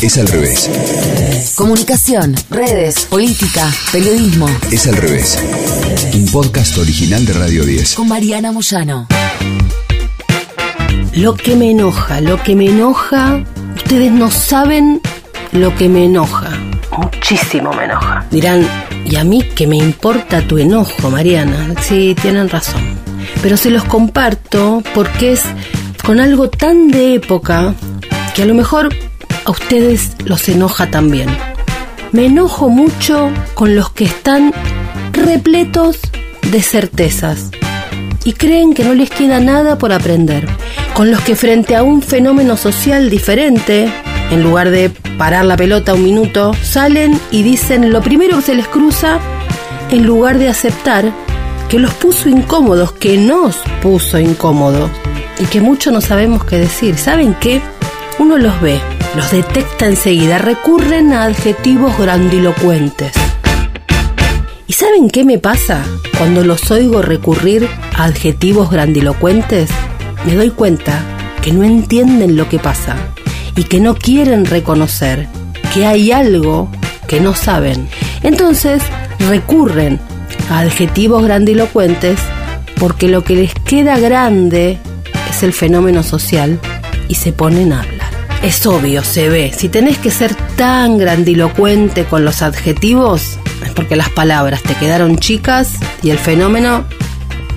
Es al revés. Comunicación, redes, política, periodismo. Es al revés. Un podcast original de Radio 10. Con Mariana Moyano. Lo que me enoja, lo que me enoja, ustedes no saben lo que me enoja. Muchísimo me enoja. Dirán, ¿y a mí qué me importa tu enojo, Mariana? Sí, tienen razón. Pero se los comparto porque es con algo tan de época que a lo mejor a ustedes los enoja también. Me enojo mucho con los que están repletos de certezas y creen que no les queda nada por aprender. Con los que frente a un fenómeno social diferente, en lugar de parar la pelota un minuto, salen y dicen lo primero que se les cruza en lugar de aceptar que los puso incómodos, que nos puso incómodos y que mucho no sabemos qué decir. ¿Saben qué? Uno los ve, los detecta enseguida, recurren a adjetivos grandilocuentes. ¿Y saben qué me pasa cuando los oigo recurrir a adjetivos grandilocuentes? Me doy cuenta que no entienden lo que pasa y que no quieren reconocer que hay algo que no saben. Entonces recurren a adjetivos grandilocuentes porque lo que les queda grande es el fenómeno social y se ponen a hablar. Es obvio, se ve, si tenés que ser tan grandilocuente con los adjetivos, es porque las palabras te quedaron chicas y el fenómeno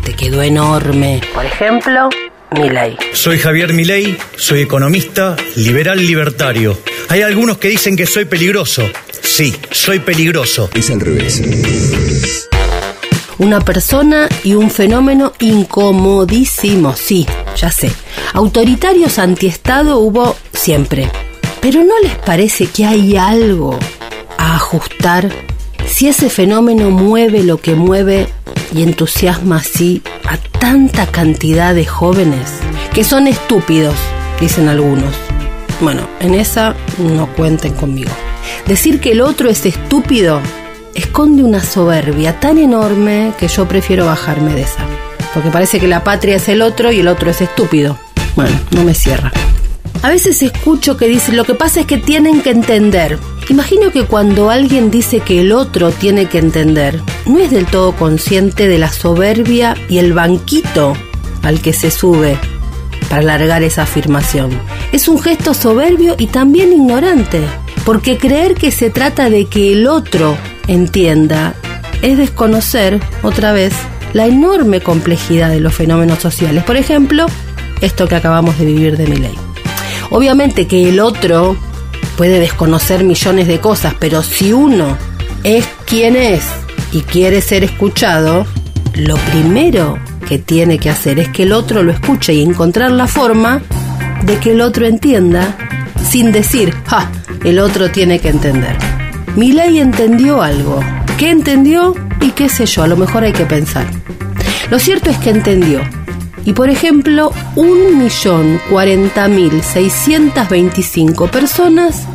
te quedó enorme. Por ejemplo, Milei. Soy Javier Milei, soy economista, liberal libertario. Hay algunos que dicen que soy peligroso. Sí, soy peligroso. Es al revés. Una persona y un fenómeno incomodísimo, sí, ya sé. Autoritarios antiestado hubo siempre. Pero ¿no les parece que hay algo a ajustar si ese fenómeno mueve lo que mueve y entusiasma así a tanta cantidad de jóvenes? Que son estúpidos, dicen algunos. Bueno, en esa no cuenten conmigo. Decir que el otro es estúpido esconde una soberbia tan enorme que yo prefiero bajarme de esa. Porque parece que la patria es el otro y el otro es estúpido. Bueno, no me cierra. A veces escucho que dicen, lo que pasa es que tienen que entender. Imagino que cuando alguien dice que el otro tiene que entender, no es del todo consciente de la soberbia y el banquito al que se sube para alargar esa afirmación. Es un gesto soberbio y también ignorante, porque creer que se trata de que el otro entienda es desconocer, otra vez, la enorme complejidad de los fenómenos sociales. Por ejemplo, esto que acabamos de vivir de mi ley. Obviamente que el otro puede desconocer millones de cosas, pero si uno es quien es y quiere ser escuchado, lo primero que tiene que hacer es que el otro lo escuche y encontrar la forma de que el otro entienda sin decir, ja, el otro tiene que entender. Milei entendió algo. ¿Qué entendió? Y qué sé yo, a lo mejor hay que pensar. Lo cierto es que entendió. Y por ejemplo, 1.040.625 personas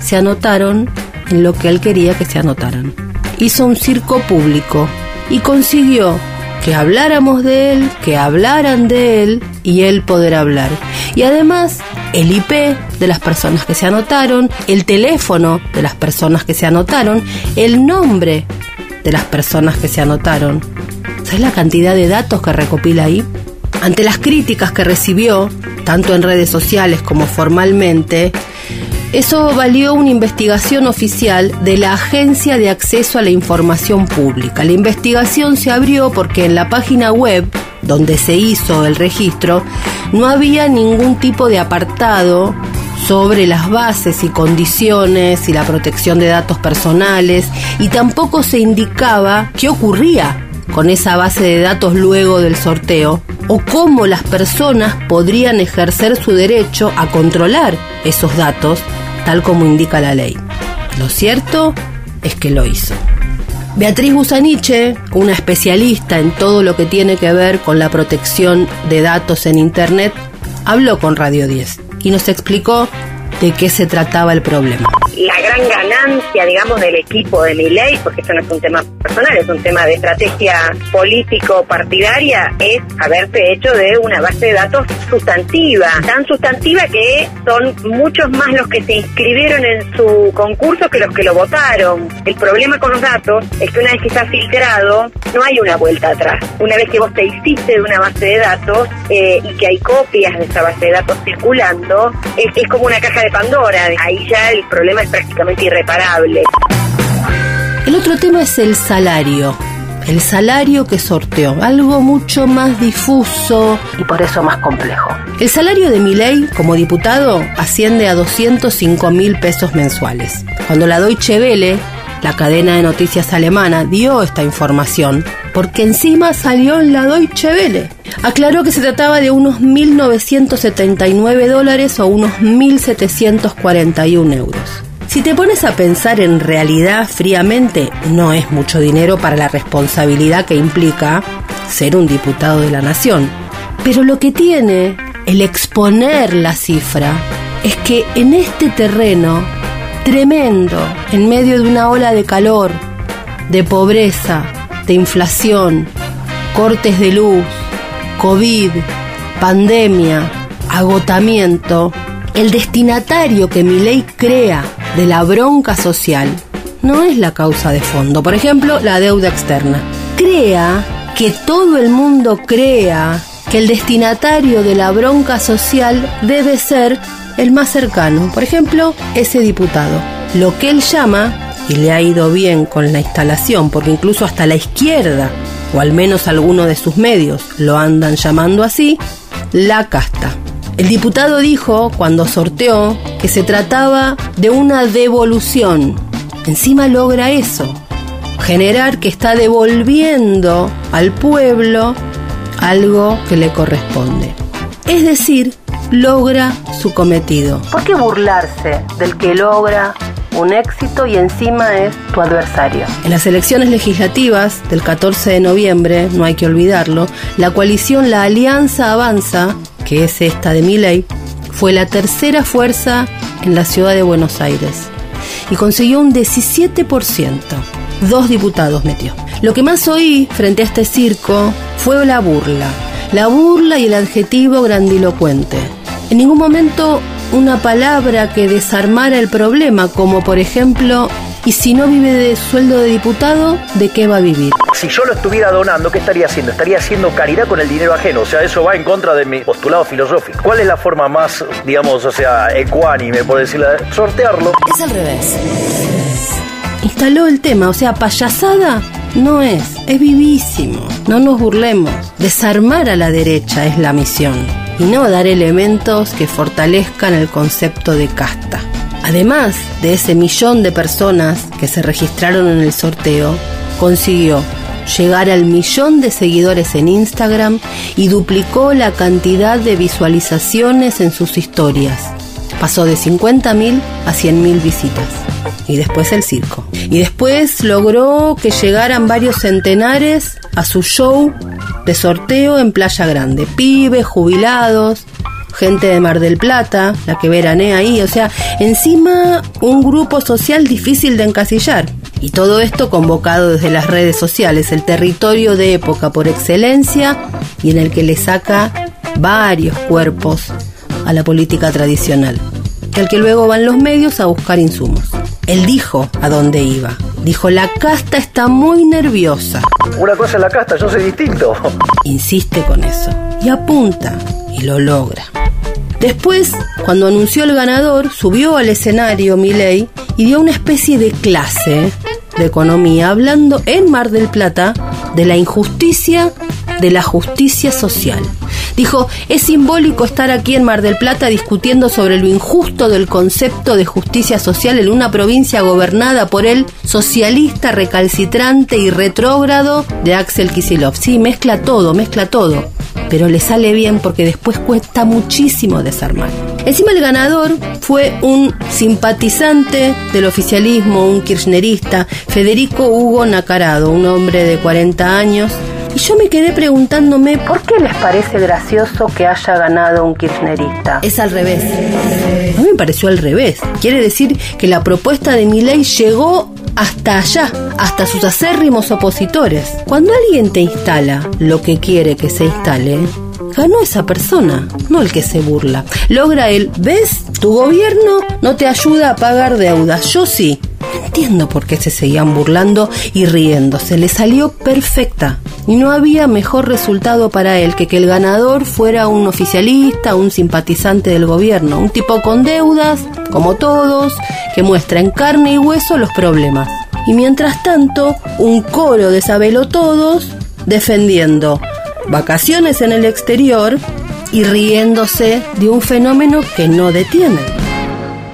se anotaron en lo que él quería que se anotaran. Hizo un circo público y consiguió que habláramos de él, que hablaran de él y él poder hablar. Y además el IP de las personas que se anotaron, el teléfono de las personas que se anotaron, el nombre de las personas que se anotaron. ¿Sabes la cantidad de datos que recopila ahí? Ante las críticas que recibió, tanto en redes sociales como formalmente, eso valió una investigación oficial de la Agencia de Acceso a la Información Pública. La investigación se abrió porque en la página web donde se hizo el registro no había ningún tipo de apartado sobre las bases y condiciones y la protección de datos personales y tampoco se indicaba qué ocurría con esa base de datos luego del sorteo o cómo las personas podrían ejercer su derecho a controlar esos datos tal como indica la ley. Lo cierto es que lo hizo. Beatriz Busaniche, una especialista en todo lo que tiene que ver con la protección de datos en Internet, habló con Radio 10 y nos explicó de qué se trataba el problema. La gran ganancia, digamos, del equipo de mi ley, porque esto no es un tema personal, es un tema de estrategia político-partidaria, es haberse hecho de una base de datos sustantiva, tan sustantiva que son muchos más los que se inscribieron en su concurso que los que lo votaron. El problema con los datos es que una vez que está filtrado, no hay una vuelta atrás. Una vez que vos te hiciste de una base de datos eh, y que hay copias de esa base de datos circulando, es, es como una caja de Pandora. Ahí ya el problema es prácticamente irreparable. El otro tema es el salario. El salario que sorteó, algo mucho más difuso y por eso más complejo. El salario de Milei como diputado asciende a 205 mil pesos mensuales. Cuando la Deutsche Welle, la cadena de noticias alemana, dio esta información, porque encima salió en la Deutsche Welle. Aclaró que se trataba de unos 1.979 dólares o unos 1.741 euros. Si te pones a pensar en realidad fríamente, no es mucho dinero para la responsabilidad que implica ser un diputado de la nación. Pero lo que tiene el exponer la cifra es que en este terreno tremendo, en medio de una ola de calor, de pobreza, de inflación, cortes de luz, COVID, pandemia, agotamiento, el destinatario que mi ley crea de la bronca social no es la causa de fondo. Por ejemplo, la deuda externa. Crea que todo el mundo crea que el destinatario de la bronca social debe ser el más cercano. Por ejemplo, ese diputado. Lo que él llama, y le ha ido bien con la instalación, porque incluso hasta la izquierda, o al menos algunos de sus medios, lo andan llamando así, la casta. El diputado dijo, cuando sorteó, que se trataba de una devolución. Encima logra eso, generar que está devolviendo al pueblo algo que le corresponde. Es decir, logra su cometido. ¿Por qué burlarse del que logra un éxito y encima es tu adversario. En las elecciones legislativas del 14 de noviembre, no hay que olvidarlo, la coalición La Alianza Avanza que es esta de Miley, fue la tercera fuerza en la ciudad de Buenos Aires y consiguió un 17%. Dos diputados metió. Lo que más oí frente a este circo fue la burla. La burla y el adjetivo grandilocuente. En ningún momento una palabra que desarmara el problema, como por ejemplo y si no vive de sueldo de diputado, ¿de qué va a vivir? Si yo lo estuviera donando, ¿qué estaría haciendo? Estaría haciendo caridad con el dinero ajeno. O sea, eso va en contra de mi postulado filosófico. ¿Cuál es la forma más, digamos, o sea, ecuánime, por decirlo, sortearlo? Es al revés. Instaló el tema, o sea, payasada no es, es vivísimo. No nos burlemos. Desarmar a la derecha es la misión y no dar elementos que fortalezcan el concepto de casta. Además de ese millón de personas que se registraron en el sorteo, consiguió llegar al millón de seguidores en Instagram y duplicó la cantidad de visualizaciones en sus historias. Pasó de 50.000 a 100.000 visitas. Y después el circo. Y después logró que llegaran varios centenares a su show de sorteo en Playa Grande. Pibes, jubilados, gente de Mar del Plata, la que veranea ahí, o sea, encima un grupo social difícil de encasillar. Y todo esto convocado desde las redes sociales, el territorio de época por excelencia y en el que le saca varios cuerpos a la política tradicional, al que luego van los medios a buscar insumos. Él dijo a dónde iba. Dijo, la casta está muy nerviosa. Una cosa es la casta, yo soy distinto. Insiste con eso. Y apunta. Y lo logra. Después, cuando anunció el ganador, subió al escenario Milei y dio una especie de clase de economía, hablando en Mar del Plata de la injusticia de la justicia social. Dijo, es simbólico estar aquí en Mar del Plata discutiendo sobre lo injusto del concepto de justicia social en una provincia gobernada por el socialista recalcitrante y retrógrado de Axel Kisilov. Sí, mezcla todo, mezcla todo pero le sale bien porque después cuesta muchísimo desarmar. Encima el ganador fue un simpatizante del oficialismo, un kirchnerista, Federico Hugo Nacarado, un hombre de 40 años. Y yo me quedé preguntándome, ¿por qué les parece gracioso que haya ganado un kirchnerista? Es al revés. A mí me pareció al revés. Quiere decir que la propuesta de mi ley llegó hasta allá, hasta sus acérrimos opositores. Cuando alguien te instala lo que quiere que se instale, ganó esa persona, no el que se burla. Logra el, ¿ves? Tu gobierno no te ayuda a pagar deudas, yo sí. entiendo por qué se seguían burlando y riéndose. Le salió perfecta. Y no había mejor resultado para él que que el ganador fuera un oficialista, un simpatizante del gobierno, un tipo con deudas, como todos, que muestra en carne y hueso los problemas. Y mientras tanto, un coro de todos defendiendo vacaciones en el exterior y riéndose de un fenómeno que no detiene.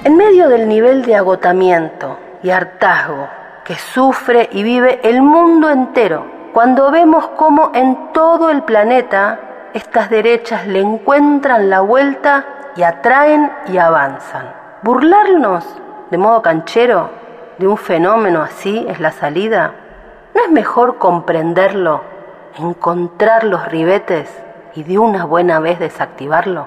En medio del nivel de agotamiento y hartazgo que sufre y vive el mundo entero, cuando vemos cómo en todo el planeta estas derechas le encuentran la vuelta y atraen y avanzan. Burlarnos de modo canchero de un fenómeno así es la salida. ¿No es mejor comprenderlo encontrar los ribetes y de una buena vez desactivarlo?